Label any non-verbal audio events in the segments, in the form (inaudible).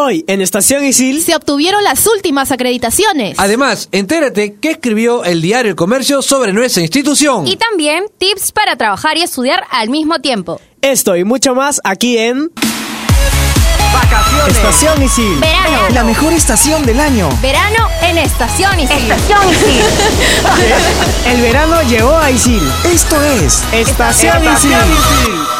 Hoy, en Estación Isil, se obtuvieron las últimas acreditaciones. Además, entérate qué escribió el diario El Comercio sobre nuestra institución. Y también tips para trabajar y estudiar al mismo tiempo. Esto y mucho más aquí en... Vacaciones. Estación Isil. Verano. La mejor estación del año. Verano en Estación Isil. Estación Isil. (laughs) El verano llegó a Isil. Esto es Estación Isil. ¿Qué tal,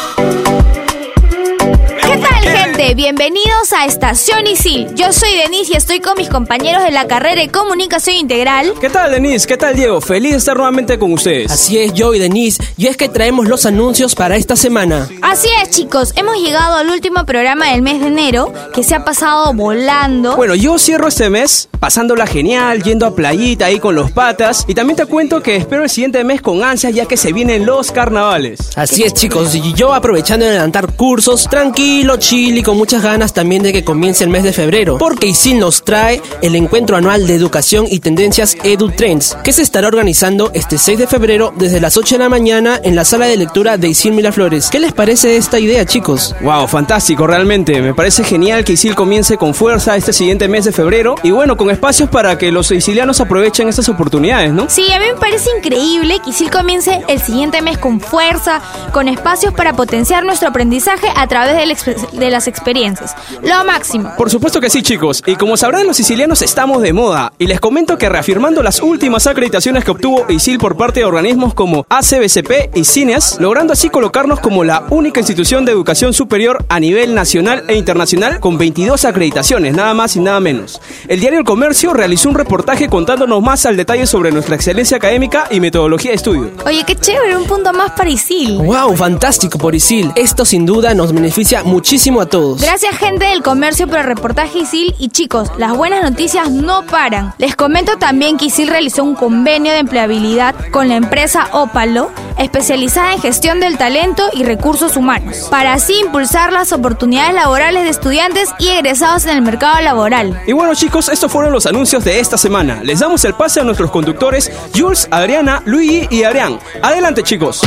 gente? Bienvenidos a Estación Isil. Yo soy Denise y estoy con mis compañeros de la carrera de Comunicación Integral. ¿Qué tal, Denise? ¿Qué tal, Diego? Feliz de estar nuevamente con ustedes. Así es, yo y Denise, y es que traemos los anuncios para esta semana. Así es, chicos. Hemos llegado al último programa del mes de enero, que se ha pasado volando. Bueno, yo cierro este mes pasándola genial, yendo a playita ahí con los patas. Y también te cuento que espero el siguiente mes con ansias ya que se vienen los carnavales. Así es, chicos, y yo aprovechando de adelantar cursos, tranquilo, chill y con muchas ganas también de que comience el mes de febrero, porque ISIL nos trae el encuentro anual de educación y tendencias EduTrends, que se estará organizando este 6 de febrero desde las 8 de la mañana en la sala de lectura de ISIL Miraflores. ¿Qué les parece esta idea, chicos? Wow, fantástico, realmente. Me parece genial que ISIL comience con fuerza este siguiente mes de febrero y bueno, con espacios para que los sicilianos aprovechen estas oportunidades, ¿no? Sí, a mí me parece increíble que ISIL comience el siguiente mes con fuerza, con espacios para potenciar nuestro aprendizaje a través de, la exp- de las experiencias. Lo máximo. Por supuesto que sí, chicos. Y como sabrán, los sicilianos estamos de moda. Y les comento que reafirmando las últimas acreditaciones que obtuvo ISIL por parte de organismos como ACBCP y CINES, logrando así colocarnos como la única institución de educación superior a nivel nacional e internacional con 22 acreditaciones, nada más y nada menos. El diario El Comercio realizó un reportaje contándonos más al detalle sobre nuestra excelencia académica y metodología de estudio. Oye, qué chévere, un punto más para ISIL. ¡Wow! Fantástico por ISIL. Esto sin duda nos beneficia muchísimo a todos. Gracias gente del comercio por el reportaje ISIL y chicos, las buenas noticias no paran. Les comento también que ISIL realizó un convenio de empleabilidad con la empresa Ópalo, especializada en gestión del talento y recursos humanos, para así impulsar las oportunidades laborales de estudiantes y egresados en el mercado laboral. Y bueno chicos, estos fueron los anuncios de esta semana. Les damos el pase a nuestros conductores Jules, Adriana, Luigi y Adrián. Adelante chicos.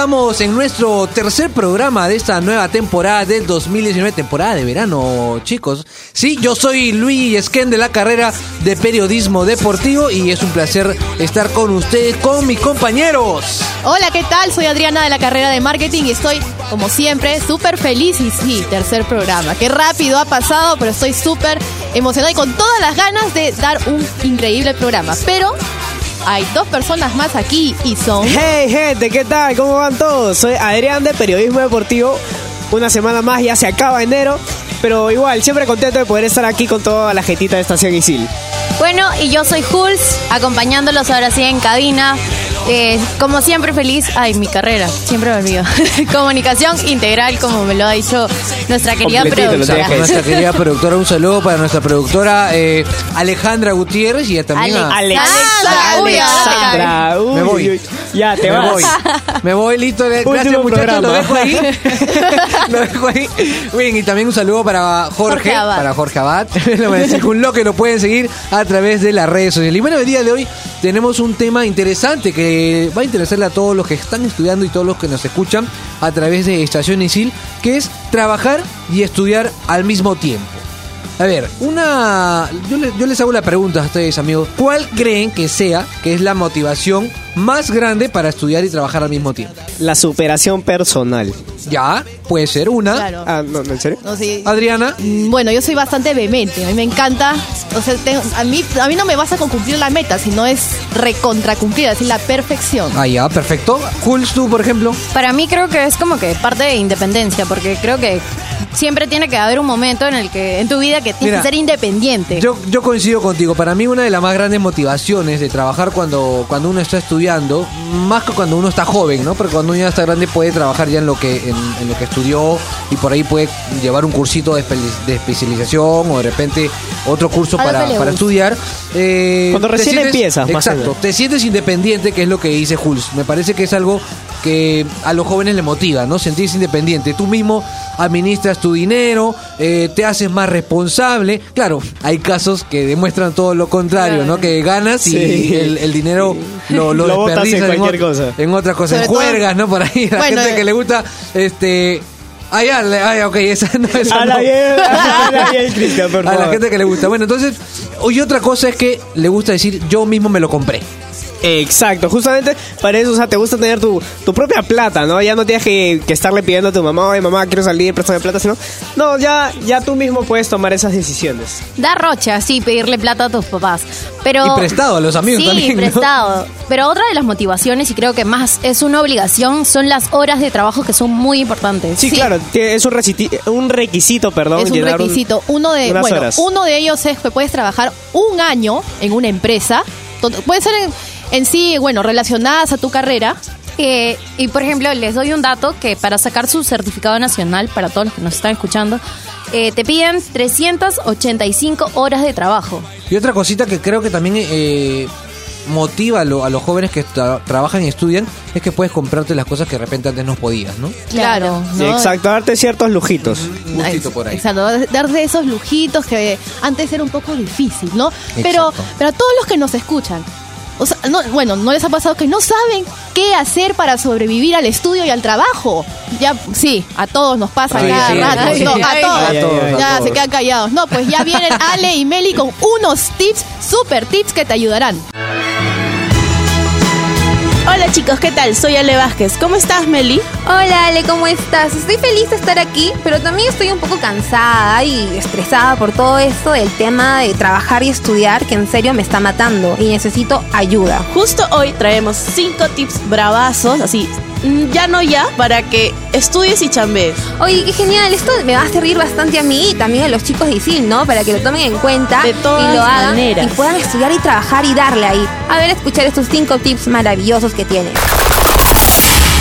Estamos en nuestro tercer programa de esta nueva temporada del 2019, temporada de verano, chicos. Sí, yo soy Luis Esquén de la carrera de periodismo deportivo y es un placer estar con ustedes, con mis compañeros. Hola, ¿qué tal? Soy Adriana de la carrera de marketing y estoy, como siempre, súper feliz. Y sí, tercer programa. Qué rápido ha pasado, pero estoy súper emocionada y con todas las ganas de dar un increíble programa. Pero hay dos personas más aquí y son... Hey, gente, ¿qué tal? ¿Cómo van todos? Soy Adrián de Periodismo Deportivo. Una semana más, ya se acaba enero. Pero igual, siempre contento de poder estar aquí con toda la jetita de Estación Isil. Bueno, y yo soy Jules, acompañándolos ahora sí en cabina. Eh, como siempre feliz, ay, mi carrera, siempre me olvido. (laughs) Comunicación integral, como me lo ha dicho nuestra querida lo productora. Nuestra querida productora, un saludo para nuestra productora eh, Alejandra Gutiérrez y también a... Alexandra, Alexandra, uy, Me voy. Ya, te Me vas. voy, me voy, listo. Gracias, muchachos. Lo programa. dejo ahí. (laughs) (laughs) lo dejo ahí. Bien, y también un saludo para Jorge, Jorge Abad. para Jorge Abad. Le voy a decir un lo que lo pueden seguir a través de las redes sociales. Y bueno, el día de hoy tenemos un tema interesante que va a interesarle a todos los que están estudiando y todos los que nos escuchan a través de Estación Isil, que es trabajar y estudiar al mismo tiempo. A ver, una. Yo, le- yo les hago la pregunta a ustedes, amigos. ¿Cuál creen que sea que es la motivación más grande para estudiar y trabajar al mismo tiempo? La superación personal. Ya, puede ser una. Claro. Ah, no, ¿en serio? No, sí. Adriana. Mm, Bueno, yo soy bastante vehemente, a mí me encanta, o sea, tengo- a, mí, a mí no me basta con cumplir la meta, sino es recontra cumplir, es decir, la perfección. Ah, ya, perfecto. Jules, tú, por ejemplo. Para mí creo que es como que parte de independencia, porque creo que siempre tiene que haber un momento en el que en tu vida que tienes Mira, que ser independiente. Yo, yo coincido contigo. Para mí una de las más grandes motivaciones de trabajar cuando, cuando uno está estudiando, más que cuando uno está joven, ¿no? Porque cuando uno ya está grande puede trabajar ya en lo que, en, en lo que estudió y por ahí puede llevar un cursito de, espe- de especialización o de repente otro curso para, para estudiar. Eh, Cuando recién empiezas, más o Exacto. Te sientes independiente, que es lo que dice Jules. Me parece que es algo que a los jóvenes le motiva, ¿no? Sentirse independiente. Tú mismo administras tu dinero, eh, te haces más responsable. Claro, hay casos que demuestran todo lo contrario, ¿no? Que ganas y Sí. el, el dinero lo, lo, (laughs) Lo en desperdicias cualquier ot- cosa. en otra cosa, en juergas, ¿no? Por ahí, la Bueno, gente eh. que le gusta, este... Le- ah, ya, ok, esa no (laughs) esa Habla no. (laughs) por A la gente que le gusta. Bueno, entonces, y otra cosa es que le gusta decir, yo mismo me lo compré. Exacto, justamente para eso, o sea, te gusta tener tu, tu propia plata, ¿no? Ya no tienes que, que estarle pidiendo a tu mamá, oye mamá, quiero salir, préstame plata, sino, no, ya, ya tú mismo puedes tomar esas decisiones. Da rocha, sí, pedirle plata a tus papás. Pero, Y prestado a los amigos sí, también, ¿no? prestado. Pero otra de las motivaciones, y creo que más es una obligación, son las horas de trabajo que son muy importantes. Sí, claro, que es un, un requisito, perdón, Es un requisito. uno de, unas bueno, horas. uno de ellos es que puedes trabajar un año en una empresa. To- Puede ser en, en sí, bueno, relacionadas a tu carrera. Eh, y por ejemplo, les doy un dato que para sacar su certificado nacional, para todos los que nos están escuchando, eh, te piden 385 horas de trabajo. Y otra cosita que creo que también eh, motiva a, lo- a los jóvenes que tra- trabajan y estudian es que puedes comprarte las cosas que de repente antes no podías, ¿no? Claro. Exacto, darte ciertos lujitos. Un gustito por ahí. Exacto, darse esos lujitos que antes era un poco difícil, ¿no? Pero, Exacto. pero a todos los que nos escuchan, o sea, no, bueno, ¿no les ha pasado que no saben qué hacer para sobrevivir al estudio y al trabajo? Ya, sí, a todos nos pasa Ay, cada sí, rato. ay, no, ay, a ay, todos. ay, ay, ya a se todos. quedan callados. No, pues ya vienen (laughs) Ale y Meli con unos tips, super tips que te ayudarán. Hola chicos, ¿qué tal? Soy Ale Vázquez. ¿Cómo estás, Meli? Hola Ale, ¿cómo estás? Estoy feliz de estar aquí, pero también estoy un poco cansada y estresada por todo esto del tema de trabajar y estudiar que en serio me está matando y necesito ayuda. Justo hoy traemos 5 tips bravazos, así, mm, ya no ya, para que estudies y chambees. Oye, qué genial, esto me va a servir bastante a mí y también a los chicos de ISIL, ¿no? Para que lo tomen en cuenta De todas y lo hagan maneras. y puedan estudiar y trabajar y darle ahí. A ver, escuchar estos 5 tips maravillosos que tienen.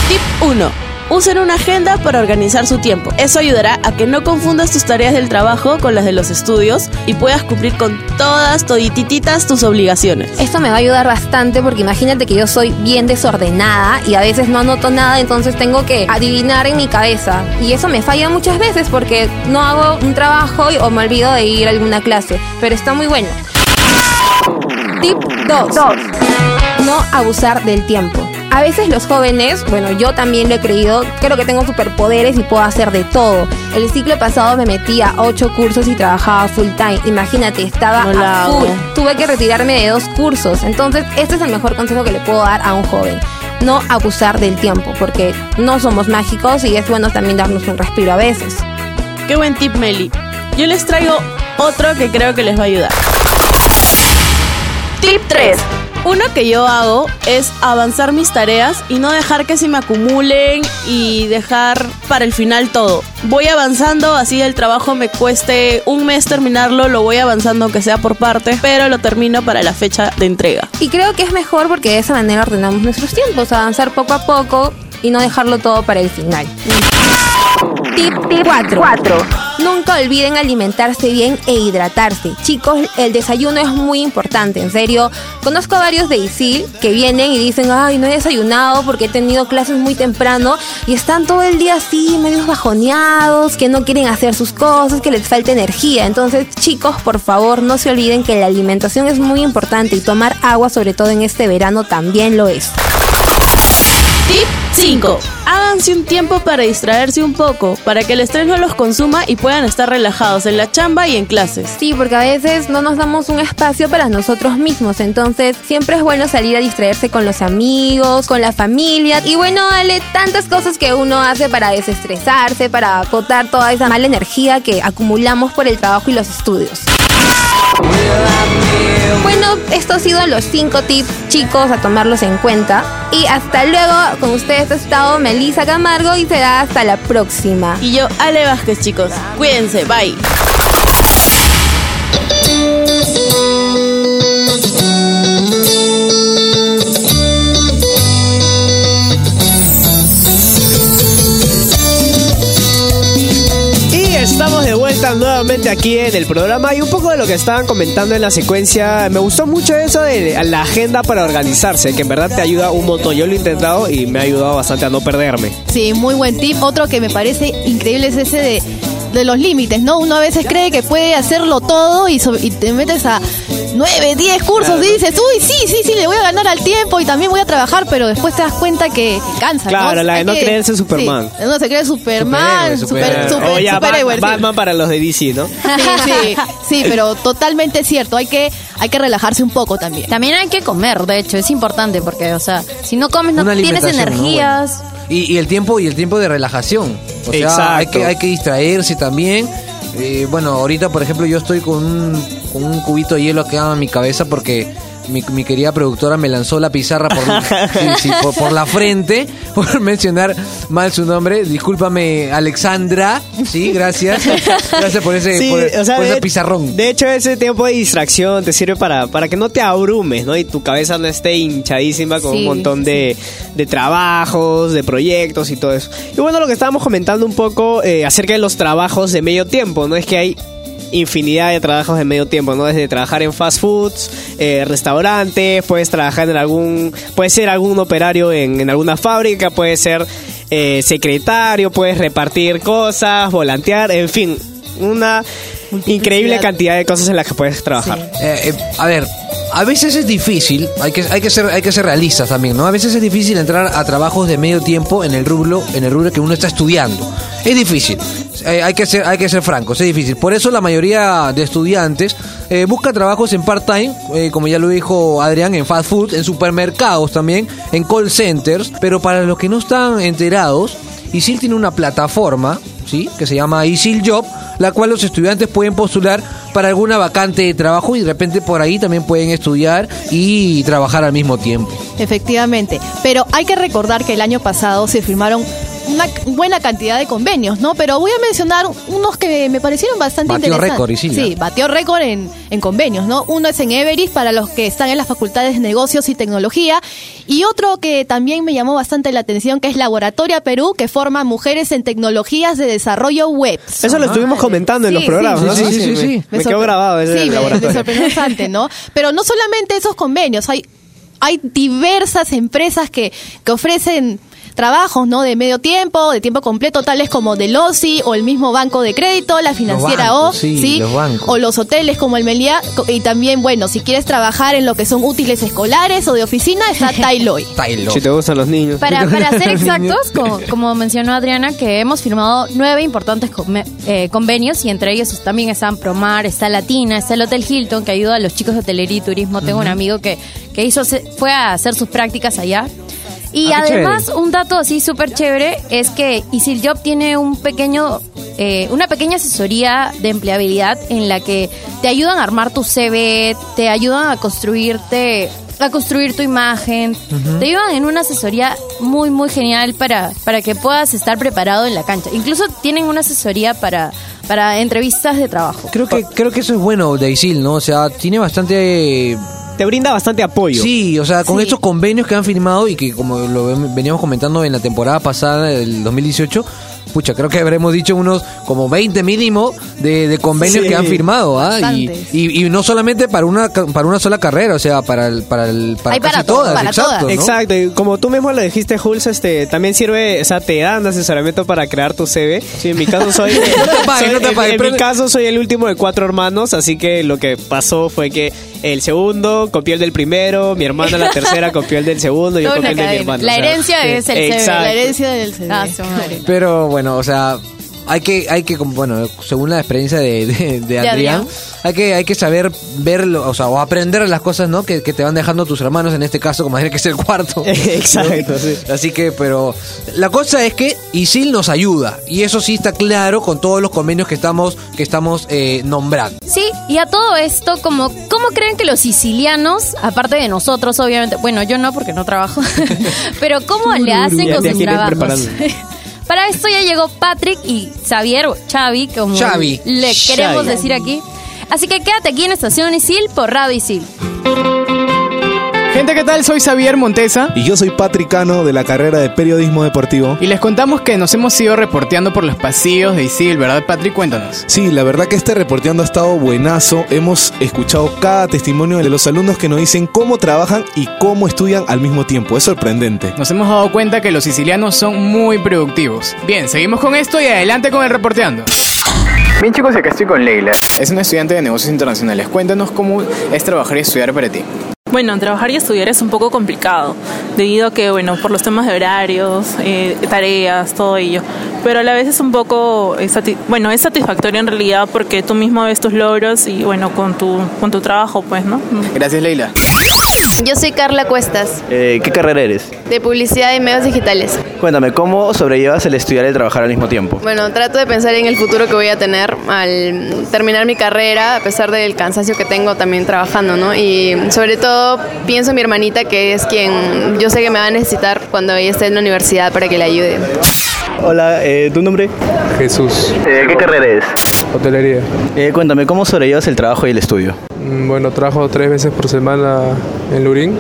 Tip 1. Usen una agenda para organizar su tiempo. Eso ayudará a que no confundas tus tareas del trabajo con las de los estudios y puedas cumplir con todas, toditititas tus obligaciones. Esto me va a ayudar bastante porque imagínate que yo soy bien desordenada y a veces no anoto nada, entonces tengo que adivinar en mi cabeza. Y eso me falla muchas veces porque no hago un trabajo y- o me olvido de ir a alguna clase. Pero está muy bueno. Tip 2. No abusar del tiempo. A veces los jóvenes, bueno, yo también lo he creído, creo que tengo superpoderes y puedo hacer de todo. El ciclo pasado me metí a 8 cursos y trabajaba full time. Imagínate, estaba No a full. Tuve que retirarme de dos cursos. Entonces, este es el mejor consejo que le puedo dar a un joven. No abusar del tiempo, porque no somos mágicos y es bueno también darnos un respiro a veces. Qué buen tip, Meli. Yo les traigo otro que creo que les va a ayudar. Tip 3. Uno que yo hago es avanzar mis tareas y no dejar que se me acumulen y dejar para el final todo. Voy avanzando, así el trabajo me cueste un mes terminarlo, lo voy avanzando aunque sea por partes, pero lo termino para la fecha de entrega. Y creo que es mejor porque de esa manera ordenamos nuestros tiempos, avanzar poco a poco y no dejarlo todo para el final. Tip 4. Nunca olviden alimentarse bien e hidratarse. Chicos, el desayuno es muy importante, en serio. Conozco a varios de ISIL que vienen y dicen, ay, no he desayunado porque he tenido clases muy temprano y están todo el día así, medios bajoneados, que no quieren hacer sus cosas, que les falta energía. Entonces, chicos, por favor, no se olviden que la alimentación es muy importante y tomar agua, sobre todo en este verano, también lo es. Tip 5. Háganse un tiempo para distraerse un poco, para que el estrés no los consuma y puedan estar relajados en la chamba y en clases. Sí, porque a veces no nos damos un espacio para nosotros mismos, entonces siempre es bueno salir a distraerse con los amigos, con la familia y bueno, Ale, tantas cosas que uno hace para desestresarse, para botar toda esa mala energía que acumulamos por el trabajo y los estudios. Bueno, esto ha sido los 5 tips chicos a tomarlos en cuenta. Y hasta luego, con ustedes ha estado Melissa Camargo y será hasta la próxima. Y yo, Ale Vázquez, chicos. Cuídense, bye. Vuelta nuevamente aquí en el programa y un poco de lo que estaban comentando en la secuencia. Me gustó mucho eso de la agenda para organizarse, que en verdad te ayuda un montón. Yo lo he intentado y me ha ayudado bastante a no perderme. Sí, muy buen tip. Otro que me parece increíble es ese de de los límites, ¿no? Uno a veces cree que puede hacerlo todo y te metes a 9, 10 cursos y dices, uy, sí, sí, sí, le voy a ganar al tiempo y también voy a trabajar, pero después te das cuenta que cansa, Claro, ¿no? la de no que- creerse Superman. Sí, no se cree Superman, Superhéroe, super, superhéroe. super, o ya sí. Batman para los de DC, ¿no? (laughs) Sí, sí, sí, pero totalmente cierto. Hay que, hay que relajarse un poco también. También hay que comer, de hecho, es importante porque, o sea, si no comes no Una tienes energías. Y, y el tiempo y el tiempo de relajación. O sea, Exacto. hay que, hay que distraerse también. Eh, bueno, ahorita, por ejemplo, yo estoy con un, con un cubito de hielo acá en mi cabeza porque mi, mi querida productora me lanzó la pizarra por, (laughs) sí, sí, por, por la frente, (laughs) por mencionar mal su nombre. Discúlpame, Alexandra. Sí, gracias. Gracias por ese, Sí, por, o sea, por ese de, pizarrón. de hecho ese tiempo de distracción te sirve para, para que no te abrumes, ¿no? Y tu cabeza no esté hinchadísima con Sí, un montón de, de trabajos, de proyectos y todo eso. Y bueno, lo que estábamos comentando un poco eh, acerca de los trabajos de medio tiempo, ¿no? Es que hay infinidad de trabajos de medio tiempo, ¿no? Desde trabajar en fast foods, eh, restaurantes, puedes trabajar en algún, puede ser algún operario en, en alguna fábrica, puede ser eh, secretario, puedes repartir cosas, volantear, en fin, una increíble cantidad de cosas en las que puedes trabajar. Eh, eh, a ver, a veces es difícil, hay que, hay que ser, hay que ser realistas también, ¿no? A veces es difícil entrar a trabajos de medio tiempo en el rubro, en el rubro que uno está estudiando. Es difícil. Eh, hay que ser, hay que ser francos, es difícil. Por eso la mayoría de estudiantes eh, busca trabajos en part-time, eh, como ya lo dijo Adrián, en fast food, en supermercados también, en call centers. Pero para los que no están enterados, ISIL tiene una plataforma, ¿sí? Que se llama ISIL Job, la cual los estudiantes pueden postular para alguna vacante de trabajo y de repente por ahí también pueden estudiar y trabajar al mismo tiempo. Efectivamente. Pero hay que recordar que el año pasado se firmaron una buena cantidad de convenios, ¿no? Pero voy a mencionar unos que me parecieron bastante Batió interesantes. récord. Sí, batió récord en, en convenios, ¿no? Uno es en Everest para los que están en las facultades de negocios y tecnología. Y otro que también me llamó bastante la atención, que es Laboratoria Perú, que forma mujeres en tecnologías de desarrollo web. Eso lo estuvimos comentando en Sí, los programas, sí, ¿no? sí, sí, sí, me- sí. Me, Me quedó grabado ese Sí, me sorprendió bastante, ¿no? Pero no solamente esos convenios, hay, hay diversas empresas que, que ofrecen trabajos, ¿no? De medio tiempo, de tiempo completo, tales como Delosi o el mismo banco de crédito, la financiera bancos, O, sí, los bancos. o los hoteles como el Meliá, y también, bueno, si quieres trabajar en lo que son útiles escolares o de oficina, está (laughs) Tailoy. Tailo. Si te gustan los niños. Para, para (laughs) ser exactos, como, como mencionó Adriana, que hemos firmado nueve importantes come- eh, convenios y entre ellos también están Promar, está Latina, está el Hotel Hilton que ayuda a los chicos de hotelería y turismo. Tengo un amigo que, que hizo se- fue a hacer sus prácticas allá. Y Ah, además, un dato así súper chévere es que Isil Job tiene un pequeño, eh, una pequeña asesoría de empleabilidad en la que te ayudan a armar tu CV, te ayudan a construirte, a construir tu imagen, te ayudan en una asesoría muy, muy genial para, para que puedas estar preparado en la cancha. Incluso tienen una asesoría para, para entrevistas de trabajo. Creo que, creo que eso es bueno de ISIL, ¿no? O sea, tiene bastante Te brinda bastante apoyo. Sí, o sea, con Sí. estos convenios que han firmado y que como lo ven- veníamos comentando en la temporada pasada del 2018, pucha, creo que habremos dicho unos como 20 mínimo de, de convenios Sí. que han firmado, ¿ah? Y, Bastantes. y, y no solamente para una para una sola carrera, o sea, para el, para el, para Hay casi para todo, todas, para exacto, todas. ¿no? Exacto, y como tú mismo lo dijiste, Jules, este, también sirve, o sea, te dan asesoramiento para crear tu CV. Sí, en mi caso soy, (laughs) no te en- pagues, en, mi caso soy el último de cuatro hermanos, así que lo que pasó fue que el segundo copió el del primero, mi hermana la tercera (laughs) copió el del segundo, yo copié el de mi hermano. La o sea, herencia es el CV. exacto. La herencia del CD. Ah, su madre. Pero bueno, o sea, hay que, hay que, como, bueno, según la experiencia de, de, de Adrián, hay que, hay que saber verlo, o sea, o aprender las cosas, ¿no? Que, que te van dejando tus hermanos, en este caso, como Adrián, que es el cuarto. (laughs) Exacto, sí. Así que, pero la cosa es que ISIL nos ayuda, y eso sí está claro con todos los convenios que estamos, que estamos eh, nombrando. Sí, y a todo esto, como, ¿cómo creen que los sicilianos, aparte de nosotros, obviamente, bueno, yo no porque no trabajo, (laughs) pero cómo le hacen con sus trabajos? (laughs) Para esto ya llegó Patrick y Xavier, o Xavi, como Xavi. le queremos Xavi. decir aquí. Así que quédate aquí en Estación Isil por Radio Isil. Gente, ¿qué tal? Soy Xavier Montesa Y yo soy Patricano de la carrera de periodismo deportivo. y les contamos que nos hemos ido reporteando por los pasillos de Isil, ¿verdad, Patrick? Cuéntanos. Sí, la verdad que este reporteando ha estado buenazo. Hemos escuchado cada testimonio de los alumnos que nos dicen cómo trabajan y cómo estudian al mismo tiempo. Es sorprendente. Nos hemos dado cuenta que los sicilianos son muy productivos. Bien, seguimos con esto y adelante con el reporteando. Bien chicos, acá estoy con Leila. Es una estudiante de negocios internacionales. Cuéntanos cómo es trabajar y estudiar para ti. Bueno, trabajar y estudiar es un poco complicado, debido a que, bueno, por los temas de horarios, eh, tareas, todo ello. Pero a la vez es un poco, bueno, es satisfactorio en realidad porque tú mismo ves tus logros y, bueno, con tu, con tu trabajo, pues, ¿no? Gracias Leila. Yo soy Carla Cuestas, Eh, ¿Qué carrera eres? de Publicidad y Medios Digitales. Cuéntame, ¿cómo sobrellevas el estudiar y el trabajar al mismo tiempo? Bueno, trato de pensar en el futuro que voy a tener al terminar mi carrera, a pesar del cansancio que tengo también trabajando, ¿no? Y sobre todo pienso en mi hermanita, que es quien yo sé que me va a necesitar cuando ella esté en la universidad para que le ayude. Hola, eh, ¿tu nombre? Jesús. Eh, ¿Qué carrera eres? Hotelería. Eh, cuéntame, ¿cómo sobrellevas el trabajo y el estudio? Mm, Bueno, trabajo tres veces por semana en Lurín.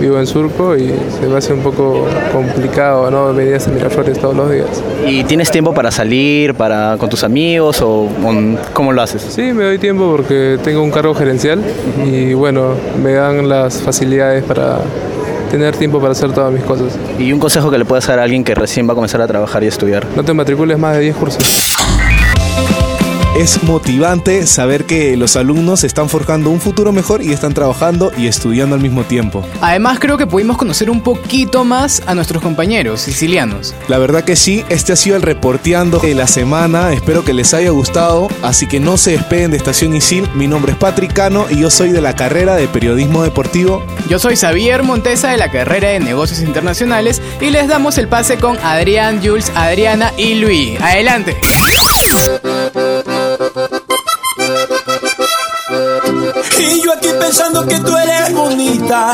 Vivo en Surco y se me hace un poco complicado, ¿no? Venir a Miraflores todos los días. ¿Y tienes tiempo para salir para, con tus amigos o con- cómo lo haces? Sí, me doy tiempo porque tengo un cargo gerencial y bueno, me dan las facilidades para tener tiempo para hacer todas mis cosas. ¿Y un consejo que le puedas dar a alguien que recién va a comenzar a trabajar y estudiar? No te matricules más de 10 cursos. Es motivante saber que los alumnos están forjando un futuro mejor y están trabajando y estudiando al mismo tiempo. Además creo que pudimos conocer un poquito más a nuestros compañeros sicilianos. La verdad que sí, este ha sido el reporteando de la semana. Espero que les haya gustado. Así que no se despeguen de Estación Isil. Mi nombre es Patrick Cano y yo soy de la carrera de periodismo deportivo. Yo soy Xavier Montesa de la carrera de negocios internacionales y les damos el pase con Adrián, Jules, Adriana y Luis. Adelante. Pensando que tú eres bonita.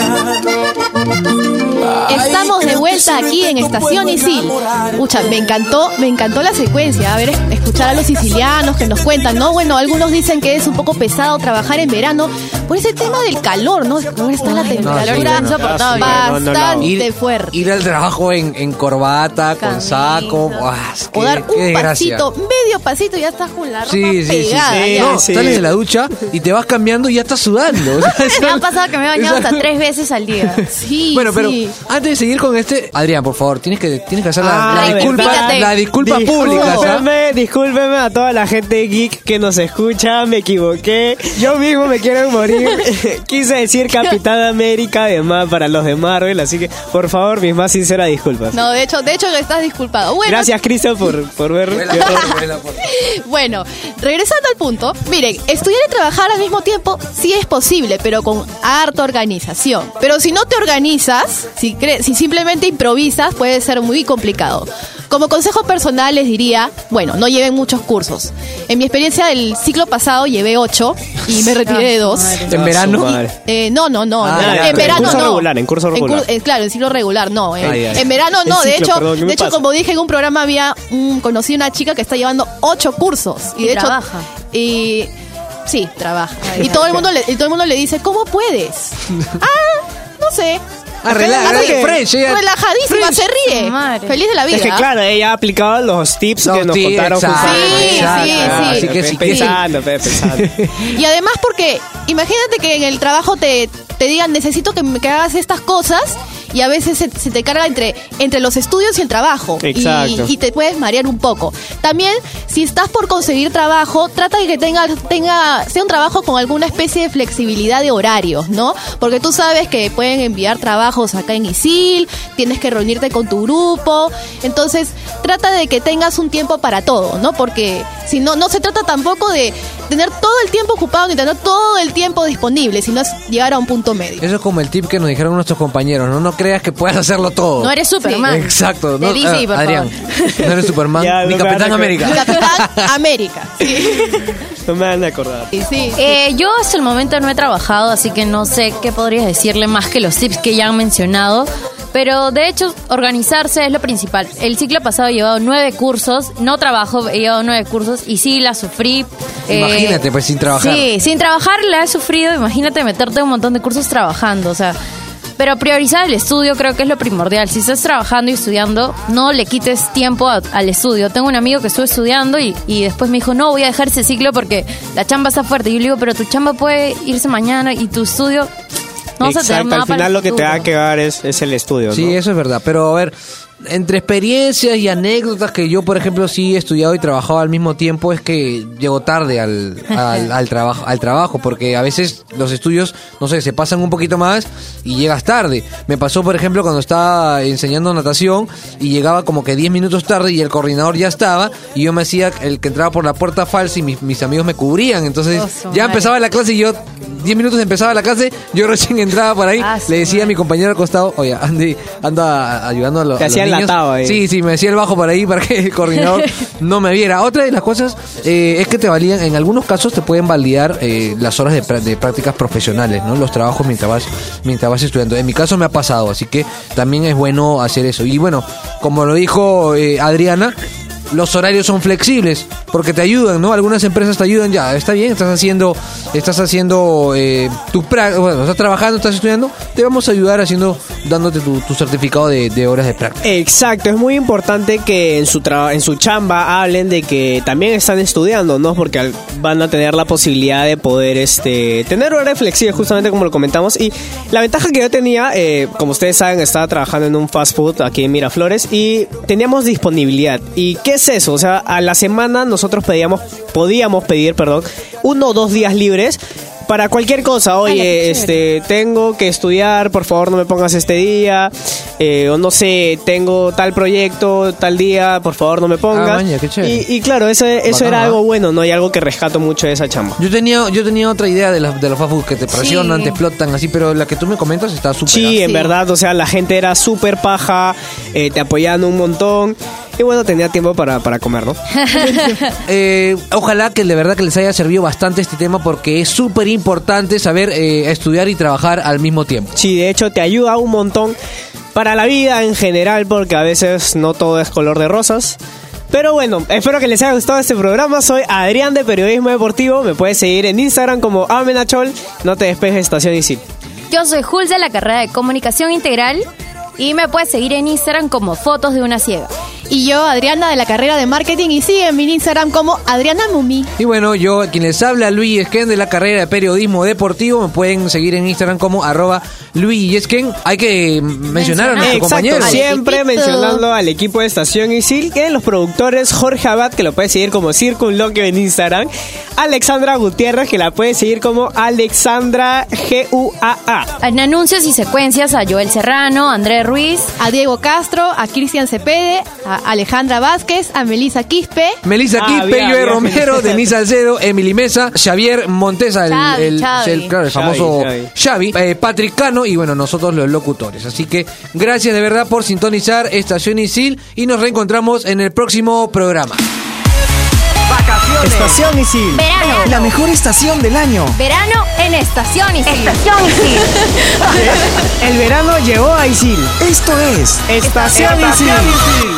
Estamos de vuelta aquí en Estación Isil. Pucha, me encantó, me encantó la secuencia. A ver, escuchar a los sicilianos que nos cuentan, ¿no? Bueno, algunos dicen que es un poco pesado trabajar en verano por ese tema del calor, ¿no? Ahora está la temperatura no, insoportable. no, no, no, no. Bastante Ir- fuerte. Ir al trabajo en, en corbata, con saco. ¡buah! O qué- dar qué un pasito, medio pasito y ya estás con la ropa Sí, sí, sí. pegada. sí. No, sales de la ducha y te vas cambiando y ya estás sudando. (laughs) (laughs) Me ha pasado que me he bañado hasta tres veces al día. (laughs) Sí, Bueno, pero sí. Antes de seguir con este, Adrián, por favor, tienes que, tienes que hacer la, Ah, la a ver, disculpa, fíjate. la disculpa pública. ¿sabes? Discúlpeme, discúlpeme a toda la gente geek que nos escucha, me equivoqué. Yo mismo me quiero morir. (laughs) Quise decir Capitán América además para los de Marvel, así que por favor, mis más sinceras disculpas. No, de hecho, de hecho estás disculpado. Bueno, Gracias, Cristian, por, por ver. (laughs) Bueno, regresando al punto, miren, estudiar y trabajar al mismo tiempo sí es posible, pero con harta organización. Pero si no te organizas, si, si simplemente improvisas, puede ser muy complicado. Como consejo personal les diría, bueno, no lleven muchos cursos. En mi experiencia del ciclo pasado llevé ocho y me retiré de dos. ¿En verano? Eh, no, no, no. Ah, en verano curso no. regular, en curso cur- regular. eh, claro, en ciclo regular no. En, Ah, en verano no. de hecho, perdón, ¿qué me de hecho como dije en un programa había un, conocí una chica que está llevando ocho cursos y, Y de hecho trabaja. y sí trabaja y todo el mundo le, y todo el mundo le dice cómo puedes. (laughs) ah, no sé. Ella- relajadísima, se ríe, feliz de la vida. Es que claro, ella ha aplicado los tips Los que nos tips, contaron. Sí, sí, sí. Así que pensando, pe- pensando. (laughs) Y además porque imagínate que en el trabajo te, te digan necesito que, me- que hagas estas cosas y a veces se, se te carga entre, entre los estudios y el trabajo. Y- Exacto. Y, te puedes marear un poco. También, si estás por conseguir trabajo, trata de que tenga, tenga, sea un trabajo con alguna especie de flexibilidad de horarios, ¿no? Porque tú sabes que pueden enviar trabajos acá en ISIL, tienes que reunirte con tu grupo. Entonces, trata de que tengas un tiempo para todo, ¿no? Porque si no, no se trata tampoco de tener todo el tiempo ocupado ni tener todo el tiempo disponible, sino es llegar a un punto medio. Eso es como el tip que nos dijeron nuestros compañeros, ¿no, no creas que puedas hacerlo todo. No eres Superman. Exacto. De No, DC, ah, por Adrián, no eres Superman (laughs) Ya, ni no me Capitán van a- América. Capitán América. (laughs) No me van a acordar. Sí, sí. Eh, yo hasta el momento no he trabajado, así que no sé qué podrías decirle más que los tips que ya han mencionado. Pero de hecho, organizarse es lo principal. El ciclo pasado he llevado nueve cursos, no trabajo, he llevado nueve cursos y sí la sufrí. eh, Imagínate, pues sin trabajar. Sí, sin trabajar la he sufrido. Imagínate meterte un montón de cursos trabajando, o sea. Pero priorizar el estudio creo que es lo primordial. Si estás trabajando y estudiando, no le quites tiempo a- al estudio. Tengo un amigo que estuvo estudiando y, y después me dijo, no, voy a dejar ese ciclo porque la chamba está fuerte. Y yo le digo, pero tu chamba puede irse mañana y tu estudio... No vas a tener Exacto, nada al final lo que te va a quedar es, es el estudio, ¿no? Sí, eso es verdad. Pero a ver, entre experiencias y anécdotas que yo, por ejemplo, sí he estudiado y trabajado al mismo tiempo, es que llego tarde al, al, al trabajo, al trabajo, porque a veces los estudios, no sé, se pasan un poquito más y llegas tarde. Me pasó, por ejemplo, cuando estaba enseñando natación y llegaba como que 10 minutos tarde y el coordinador ya estaba y yo me hacía el que entraba por la puerta falsa y mis, mis amigos me cubrían. Entonces Oh, ya empezaba la clase y yo 10 minutos empezaba la clase, yo recién entraba por ahí, Ah, le decía a mi compañero al costado, oye, Andy, anda ayudando a los, Te a los hacía el niños". latado ahí. Sí, sí, me decía el bajo por ahí para que el coordinador (laughs) no me viera. Otra de las cosas eh, es que te valían, en algunos casos te pueden validar eh, las horas de, de prácticas profesionales, ¿no? Los trabajos mientras vas, mientras vas estudiando. En mi caso me ha pasado, así que también es bueno hacer eso. Y bueno, como lo dijo eh, Adriana, los horarios son flexibles porque te ayudan, ¿no? Algunas empresas te ayudan, ya, está bien, estás haciendo, estás haciendo eh, tu práctica, bueno, estás trabajando, estás estudiando, te vamos a ayudar haciendo, dándote tu, certificado de, horas de práctica. Exacto, es muy importante que en su traba- en su chamba hablen de que también están estudiando, ¿no? Porque van a tener la posibilidad de poder este tener horas flexibles, justamente como lo comentamos. Y la ventaja que yo tenía, eh, como ustedes saben, estaba trabajando en un fast food aquí en Miraflores y teníamos disponibilidad. ¿Y qué es eso? O sea, a la semana nosotros pedíamos, podíamos pedir, perdón, uno o dos días libres. Para cualquier cosa, oye, este, tengo que estudiar, por favor no me pongas este día, eh, o no sé, tengo tal proyecto, tal día, por favor no me pongas. Ah, maña, qué chévere. y, y claro, eso, eso era algo bueno, ¿no? Y algo que rescato mucho de esa chamba. Yo tenía, yo tenía otra idea de, las de los food que te presionan, te explotan así, pero la que tú me comentas está súper. Sí, en verdad, o sea, la gente era súper paja, eh, te apoyaban un montón. Y bueno, tenía tiempo para, para comer, ¿no? (laughs) Eh, ojalá que de verdad que les haya servido bastante este tema porque es súper importante saber eh, estudiar y trabajar al mismo tiempo. Sí, de hecho te ayuda un montón para la vida en general porque a veces no todo es color de rosas. Pero bueno, espero que les haya gustado este programa. Soy Adrián de Periodismo Deportivo. Me puedes seguir en Instagram como Amenachol. No te despejes, Estación Isil. Yo soy Jules de la carrera de Comunicación Integral y me puedes seguir en Instagram como Fotos de una Ciega. Y yo, Adriana, de la carrera de marketing, y sigue en mi Instagram como Adriana Mumi. Y bueno, yo quien les habla, Luis Esquén de la carrera de periodismo deportivo, me pueden seguir en Instagram como arroba Luis Esquén. Hay que mencionar a nuestro Exacto, compañero. siempre equipito. mencionando al equipo de Estación Isil, que los productores Jorge Abad, que lo puedes seguir como Circunloquio en Instagram, Alexandra Gutiérrez, que la puedes seguir como Alexandra G-U-A-A. En anuncios y secuencias a Joel Serrano, André Ruiz, A Diego Castro, a Cristian Cepede, a Alejandra Vázquez, a Melisa Quispe. Melissa Ah, Quispe, bien, Joe bien. Romero, (laughs) Denise Salcedo, Emily Mesa, Xavier Montesa, el, Xavi, el- Xavi. el- claro, el Xavi, famoso Xavi. Xavi, eh, Patrick Cano y bueno, nosotros los locutores. Así que gracias de verdad por sintonizar Estación Isil y nos reencontramos en el próximo programa. Vacaciones. Estación Isil. Verano. La mejor estación del año. Verano en Estación Isil. Estación Isil. (laughs) El verano llegó a Isil. Esto es Estación Estación Isil. Isil.